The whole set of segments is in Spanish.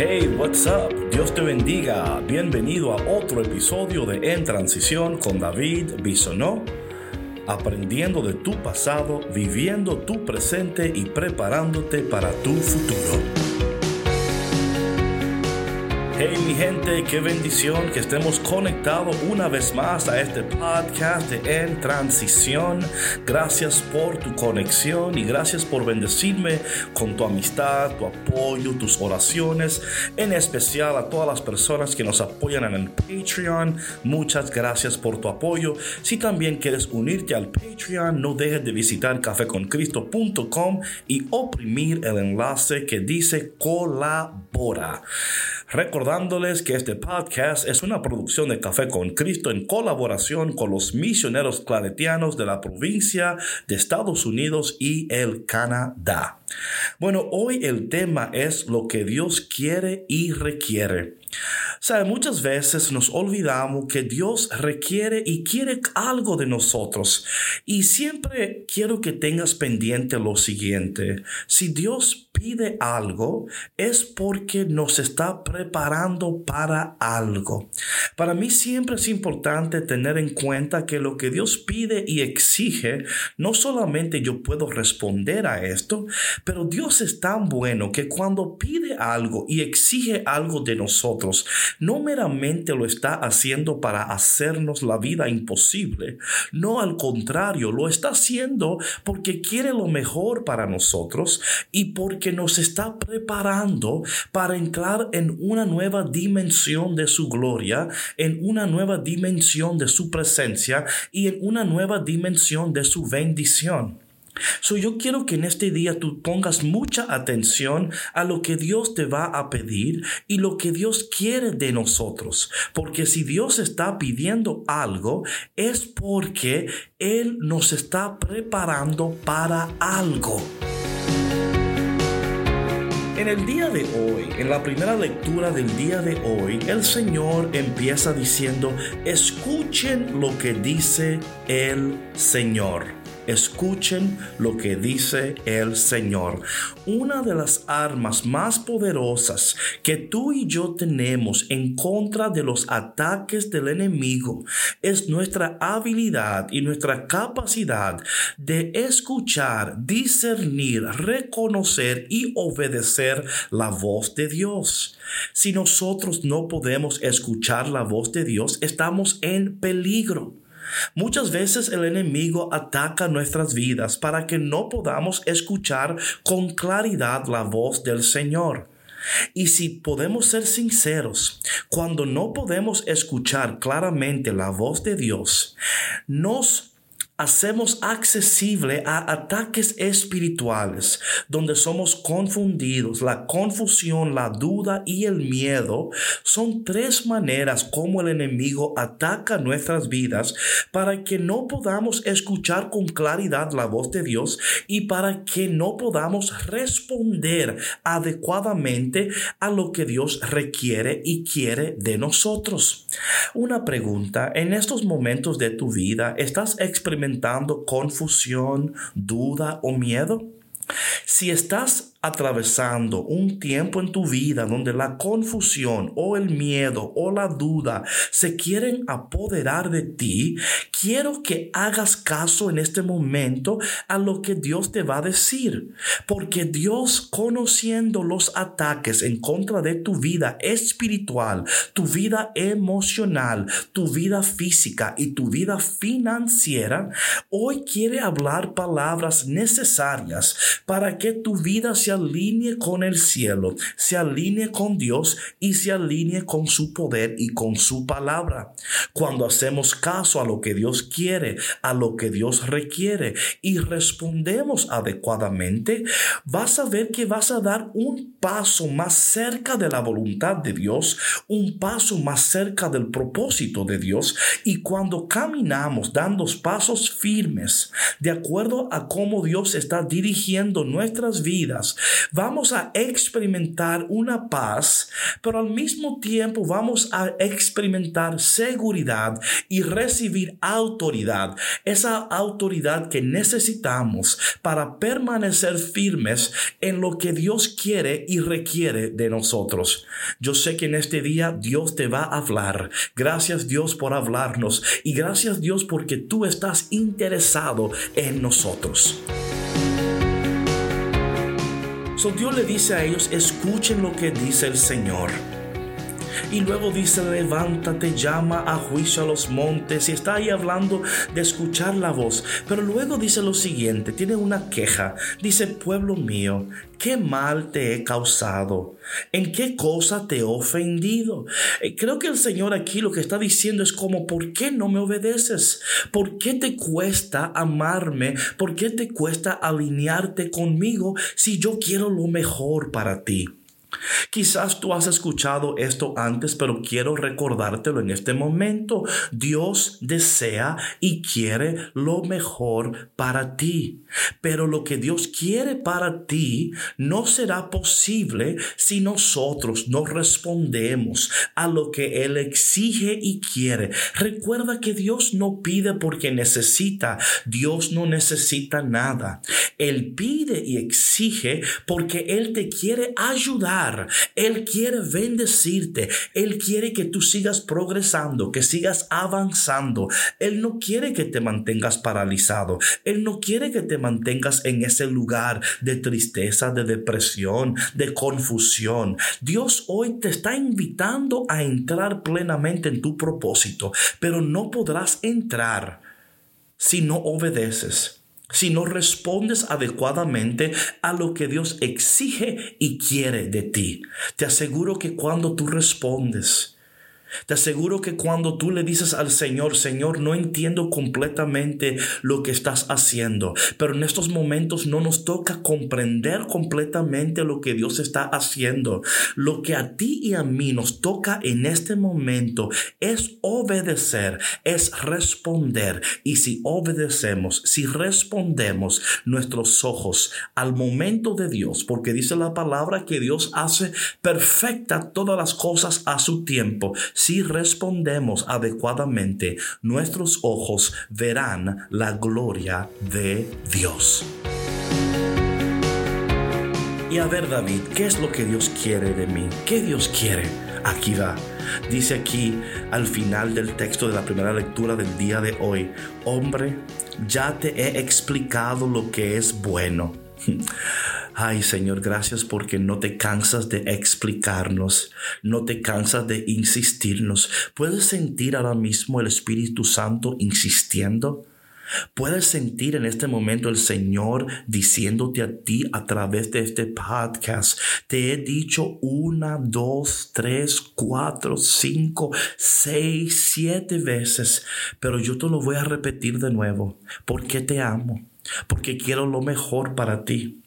Hey, what's up? Dios te bendiga. Bienvenido a otro episodio de En Transición con David Bisonó. Aprendiendo de tu pasado, viviendo tu presente y preparándote para tu futuro. Hey mi gente, qué bendición que estemos conectados una vez más a este podcast de En Transición. Gracias por tu conexión y gracias por bendecirme con tu amistad, tu apoyo, tus oraciones, en especial a todas las personas que nos apoyan en el Patreon. Muchas gracias por tu apoyo. Si también quieres unirte al Patreon, no dejes de visitar cafeconcristo.com y oprimir el enlace que dice colabora. Recordándoles que este podcast es una producción de Café con Cristo en colaboración con los misioneros claretianos de la provincia de Estados Unidos y el Canadá. Bueno, hoy el tema es lo que Dios quiere y requiere. O muchas veces nos olvidamos que Dios requiere y quiere algo de nosotros. Y siempre quiero que tengas pendiente lo siguiente. Si Dios pide algo, es porque nos está preparando para algo. Para mí siempre es importante tener en cuenta que lo que Dios pide y exige, no solamente yo puedo responder a esto, pero Dios es tan bueno que cuando pide algo y exige algo de nosotros, no meramente lo está haciendo para hacernos la vida imposible, no al contrario, lo está haciendo porque quiere lo mejor para nosotros y porque nos está preparando para entrar en una nueva dimensión de su gloria, en una nueva dimensión de su presencia y en una nueva dimensión de su bendición. So yo quiero que en este día tú pongas mucha atención a lo que Dios te va a pedir y lo que Dios quiere de nosotros. Porque si Dios está pidiendo algo, es porque Él nos está preparando para algo. En el día de hoy, en la primera lectura del día de hoy, el Señor empieza diciendo, escuchen lo que dice el Señor. Escuchen lo que dice el Señor. Una de las armas más poderosas que tú y yo tenemos en contra de los ataques del enemigo es nuestra habilidad y nuestra capacidad de escuchar, discernir, reconocer y obedecer la voz de Dios. Si nosotros no podemos escuchar la voz de Dios, estamos en peligro. Muchas veces el enemigo ataca nuestras vidas para que no podamos escuchar con claridad la voz del Señor. Y si podemos ser sinceros, cuando no podemos escuchar claramente la voz de Dios, nos hacemos accesible a ataques espirituales donde somos confundidos. La confusión, la duda y el miedo son tres maneras como el enemigo ataca nuestras vidas para que no podamos escuchar con claridad la voz de Dios y para que no podamos responder adecuadamente a lo que Dios requiere y quiere de nosotros. Una pregunta, en estos momentos de tu vida, ¿estás experimentando confusión, duda o miedo? Si estás atravesando un tiempo en tu vida donde la confusión o el miedo o la duda se quieren apoderar de ti, quiero que hagas caso en este momento a lo que Dios te va a decir. Porque Dios, conociendo los ataques en contra de tu vida espiritual, tu vida emocional, tu vida física y tu vida financiera, hoy quiere hablar palabras necesarias para que tu vida se alinee con el cielo, se alinee con Dios y se alinee con su poder y con su palabra. Cuando hacemos caso a lo que Dios quiere, a lo que Dios requiere y respondemos adecuadamente, vas a ver que vas a dar un paso más cerca de la voluntad de Dios, un paso más cerca del propósito de Dios y cuando caminamos dando pasos firmes de acuerdo a cómo Dios está dirigiendo nuestras vidas, Vamos a experimentar una paz, pero al mismo tiempo vamos a experimentar seguridad y recibir autoridad. Esa autoridad que necesitamos para permanecer firmes en lo que Dios quiere y requiere de nosotros. Yo sé que en este día Dios te va a hablar. Gracias Dios por hablarnos y gracias Dios porque tú estás interesado en nosotros. So Dios le dice a ellos, escuchen lo que dice el Señor. Y luego dice, levántate, llama a juicio a los montes. Y está ahí hablando de escuchar la voz. Pero luego dice lo siguiente, tiene una queja. Dice, pueblo mío, ¿qué mal te he causado? ¿En qué cosa te he ofendido? Eh, creo que el Señor aquí lo que está diciendo es como, ¿por qué no me obedeces? ¿Por qué te cuesta amarme? ¿Por qué te cuesta alinearte conmigo si yo quiero lo mejor para ti? Quizás tú has escuchado esto antes, pero quiero recordártelo en este momento. Dios desea y quiere lo mejor para ti. Pero lo que Dios quiere para ti no será posible si nosotros no respondemos a lo que Él exige y quiere. Recuerda que Dios no pide porque necesita. Dios no necesita nada. Él pide y exige porque Él te quiere ayudar él quiere bendecirte. Él quiere que tú sigas progresando, que sigas avanzando. Él no quiere que te mantengas paralizado. Él no quiere que te mantengas en ese lugar de tristeza, de depresión, de confusión. Dios hoy te está invitando a entrar plenamente en tu propósito, pero no podrás entrar si no obedeces si no respondes adecuadamente a lo que Dios exige y quiere de ti. Te aseguro que cuando tú respondes, te aseguro que cuando tú le dices al Señor, Señor, no entiendo completamente lo que estás haciendo, pero en estos momentos no nos toca comprender completamente lo que Dios está haciendo. Lo que a ti y a mí nos toca en este momento es obedecer, es responder. Y si obedecemos, si respondemos nuestros ojos al momento de Dios, porque dice la palabra que Dios hace perfecta todas las cosas a su tiempo si respondemos adecuadamente, nuestros ojos verán la gloria de Dios. Y a ver David, ¿qué es lo que Dios quiere de mí? ¿Qué Dios quiere? Aquí va. Dice aquí al final del texto de la primera lectura del día de hoy, hombre, ya te he explicado lo que es bueno. Ay Señor, gracias porque no te cansas de explicarnos, no te cansas de insistirnos. ¿Puedes sentir ahora mismo el Espíritu Santo insistiendo? Puedes sentir en este momento el Señor diciéndote a ti a través de este podcast. Te he dicho una, dos, tres, cuatro, cinco, seis, siete veces, pero yo te lo voy a repetir de nuevo porque te amo, porque quiero lo mejor para ti.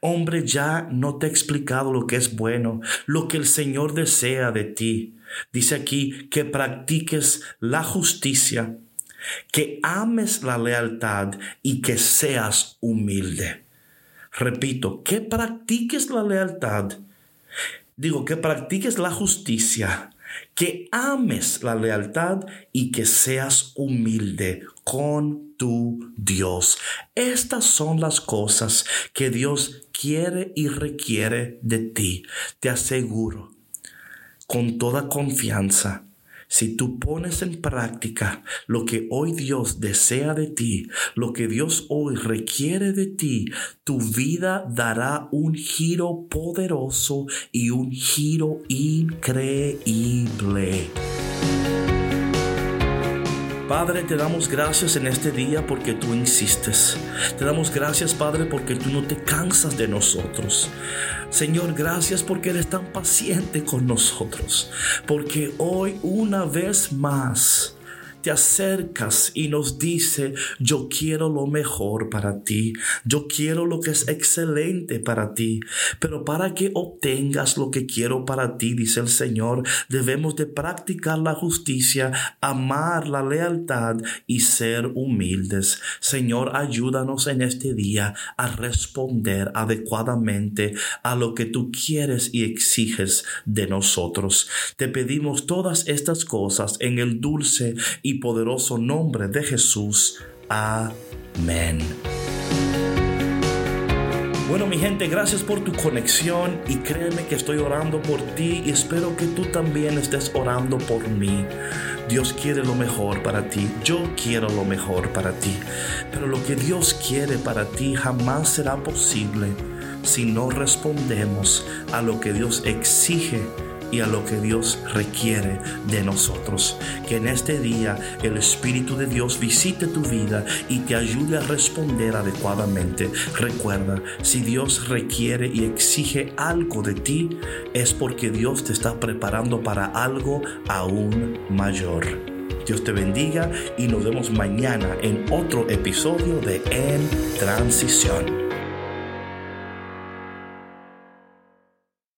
Hombre, ya no te he explicado lo que es bueno, lo que el Señor desea de ti. Dice aquí que practiques la justicia, que ames la lealtad y que seas humilde. Repito, que practiques la lealtad. Digo, que practiques la justicia, que ames la lealtad y que seas humilde con tu Dios. Estas son las cosas que Dios quiere y requiere de ti. Te aseguro, con toda confianza, si tú pones en práctica lo que hoy Dios desea de ti, lo que Dios hoy requiere de ti, tu vida dará un giro poderoso y un giro increíble. Padre, te damos gracias en este día porque tú insistes. Te damos gracias, Padre, porque tú no te cansas de nosotros. Señor, gracias porque eres tan paciente con nosotros. Porque hoy una vez más te acercas y nos dice, yo quiero lo mejor para ti, yo quiero lo que es excelente para ti, pero para que obtengas lo que quiero para ti, dice el Señor, debemos de practicar la justicia, amar la lealtad y ser humildes. Señor, ayúdanos en este día a responder adecuadamente a lo que tú quieres y exiges de nosotros. Te pedimos todas estas cosas en el dulce y poderoso nombre de Jesús. Amén. Bueno, mi gente, gracias por tu conexión y créeme que estoy orando por ti y espero que tú también estés orando por mí. Dios quiere lo mejor para ti, yo quiero lo mejor para ti, pero lo que Dios quiere para ti jamás será posible si no respondemos a lo que Dios exige y a lo que Dios requiere de nosotros. Que en este día el Espíritu de Dios visite tu vida y te ayude a responder adecuadamente. Recuerda, si Dios requiere y exige algo de ti, es porque Dios te está preparando para algo aún mayor. Dios te bendiga y nos vemos mañana en otro episodio de En Transición.